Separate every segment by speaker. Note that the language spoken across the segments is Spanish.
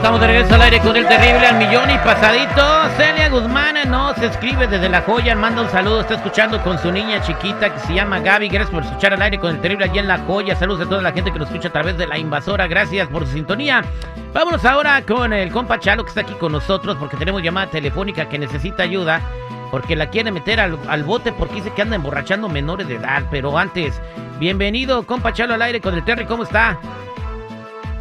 Speaker 1: Estamos de regreso al aire con el terrible al millón y pasadito. Celia Guzmán nos escribe desde La Joya, manda un saludo, está escuchando con su niña chiquita que se llama Gaby. Gracias por escuchar al aire con el terrible allí en La Joya. Saludos a toda la gente que nos escucha a través de la invasora. Gracias por su sintonía. Vámonos ahora con el compa Chalo que está aquí con nosotros porque tenemos llamada telefónica que necesita ayuda. Porque la quiere meter al, al bote porque dice que anda emborrachando menores de edad. Pero antes, bienvenido, compa Chalo al aire con el Terry. ¿Cómo está?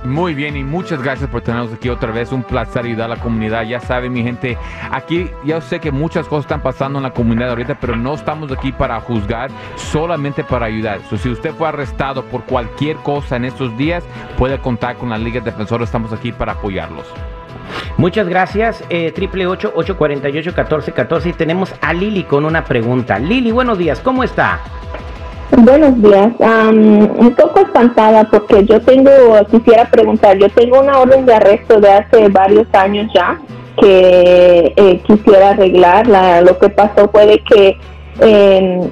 Speaker 2: Muy bien y muchas gracias por tenernos aquí otra vez. Un placer ayudar a la comunidad. Ya saben, mi gente, aquí ya sé que muchas cosas están pasando en la comunidad ahorita, pero no estamos aquí para juzgar, solamente para ayudar. Si usted fue arrestado por cualquier cosa en estos días, puede contar con la Liga Defensora. Estamos aquí para apoyarlos.
Speaker 1: Muchas gracias, eh, triple catorce catorce. Y tenemos a Lili con una pregunta. Lili, buenos días, ¿cómo está?
Speaker 3: Buenos días. Am, un poco espantada porque yo tengo, quisiera preguntar, yo tengo una orden de arresto de hace varios años ya que eh, quisiera arreglar. La- lo que pasó fue de que em,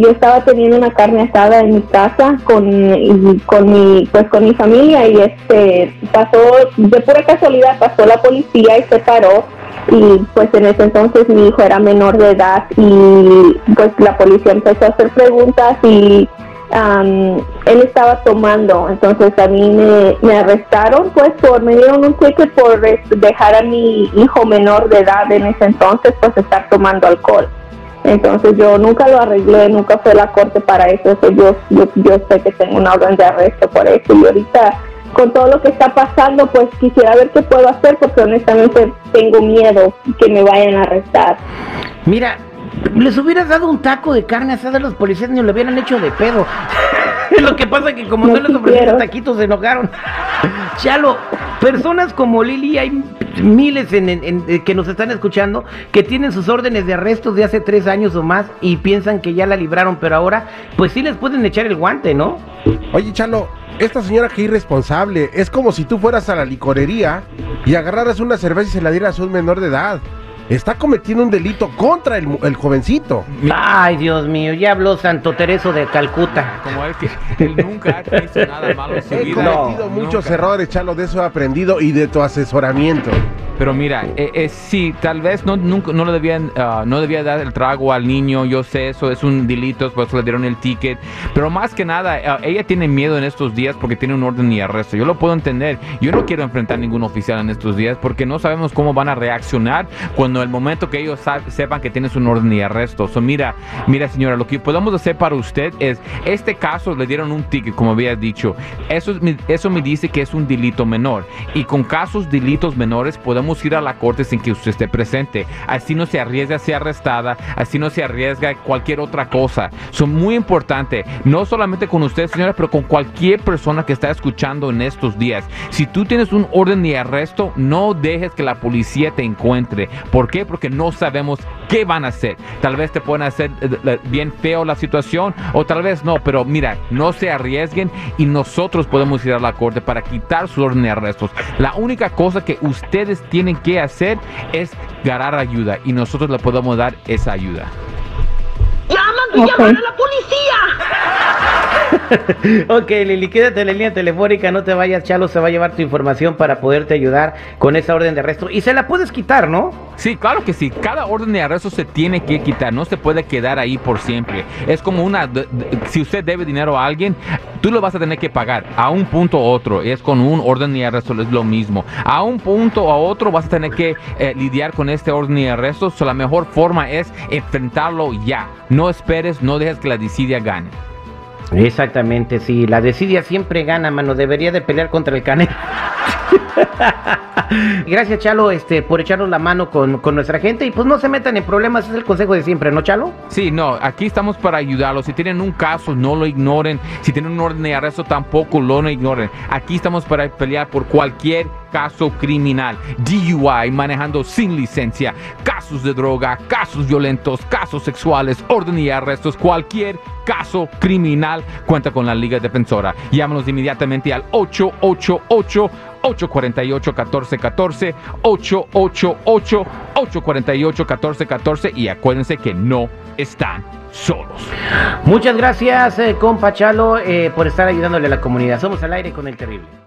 Speaker 3: yo estaba teniendo una carne asada en mi casa con, con mi pues con mi familia y este pasó de pura casualidad pasó la policía y se paró y pues en ese entonces mi hijo era menor de edad y pues la policía empezó a hacer preguntas y am, él estaba tomando entonces a mí me, arrestaron pues por me dieron un ticket por dejar a mi hijo menor de edad en ese entonces pues estar tomando alcohol entonces yo nunca lo arreglé, nunca fue a la corte para eso. eso yo, yo, yo sé que tengo una orden de arresto por eso. Y ahorita con todo lo que está pasando, pues quisiera ver qué puedo hacer porque honestamente tengo miedo que me vayan a arrestar.
Speaker 1: Mira, les hubieras dado un taco de carne asada a los policías ni lo hubieran hecho de pedo. Lo que pasa es que como no, les ofrecieron taquitos se enojaron. Chalo, personas como Lili hay miles en, en- en- eh, que nos están escuchando que tienen sus órdenes de arresto de hace tres años o más y piensan que ya la libraron, pero ahora pues sí les pueden echar el guante, ¿no?
Speaker 4: Oye, Chalo, esta señora que irresponsable. Es como si tú fueras a la licorería y agarraras una cerveza y se la dieras a un menor de edad. Está cometiendo un delito contra el, mu- el jovencito.
Speaker 1: Ay, Dios mío, ya habló Santo Tereso de Calcuta.
Speaker 2: Como él, que él nunca ha hecho nada malo en su
Speaker 4: He
Speaker 2: vida.
Speaker 4: cometido muchos
Speaker 2: Nunca.
Speaker 4: errores, Chalo, de eso he aprendido y de tu asesoramiento.
Speaker 2: Pero mira, eh, eh, sí, tal vez no, nunca, no le debían, ah, no debía dar el trago al niño, yo sé, eso es un delito, por eso le dieron el ticket. Pero más que nada, ah, ella tiene miedo en estos días porque tiene un orden y arresto. Yo lo puedo entender. Yo no quiero enfrentar ningún oficial en estos días porque no sabemos cómo van a reaccionar cuando el momento que ellos sepan que tienes un orden y arresto. So, mira, mira señora, lo que podemos hacer para usted es, este caso le dieron un ticket, como había dicho. Eso, eso me dice que es un delito menor. Y con casos delitos menores podemos ir a la corte sin que usted esté presente. Así no se arriesga a ser arrestada, así no se arriesga cualquier otra cosa. Son muy importante, no solamente con usted, señora, pero con cualquier persona que está escuchando en estos días. Si tú tienes un orden de arresto, no dejes que la policía te encuentre. ¿Por qué? Porque no sabemos qué van a hacer. Tal vez te pueden hacer eh, bien feo la situación o tal vez no, pero mira, no se arriesguen y nosotros podemos ir a la corte para quitar su orden de arrestos. La única cosa que ustedes tienen que hacer es ganar ayuda y nosotros le podemos dar esa ayuda.
Speaker 3: Ok.
Speaker 1: Ok, Lili, quédate en la línea telefónica, no te vayas, Chalo se va a llevar tu información para poderte ayudar con esa orden de arresto. Y se la puedes quitar, ¿no?
Speaker 2: Sí, claro que sí. Cada orden de arresto se tiene que quitar, no se puede quedar ahí por siempre. Es como una, si usted debe dinero a alguien, tú lo vas a tener que pagar a un punto u otro. Es con un orden de arresto, es lo mismo. A un punto a otro vas a tener que eh, lidiar con este orden de arresto. So, la mejor forma es enfrentarlo ya. No esperes, no dejes que la desidia gane.
Speaker 1: Exactamente, sí. La desidia siempre gana, mano. Debería de pelear contra el canelo. Gracias, Chalo, este, por echarnos la mano con, con nuestra gente. Y pues no se metan en problemas, es el consejo de siempre, ¿no, Chalo?
Speaker 2: Sí, no, aquí estamos para ayudarlos. Si tienen un caso, no lo ignoren. Si tienen un orden de arresto, tampoco lo ignoren. Aquí estamos para pelear por cualquier caso criminal. DUI, manejando sin licencia, casos de droga, casos violentos, casos sexuales, orden y arrestos, cualquier caso criminal cuenta con la Liga Defensora. Llámanos inmediatamente al 888 848-1414, 888-848-1414 y acuérdense que no están solos.
Speaker 1: Muchas gracias, eh, compa Chalo, eh, por estar ayudándole a la comunidad. Somos al aire con el terrible.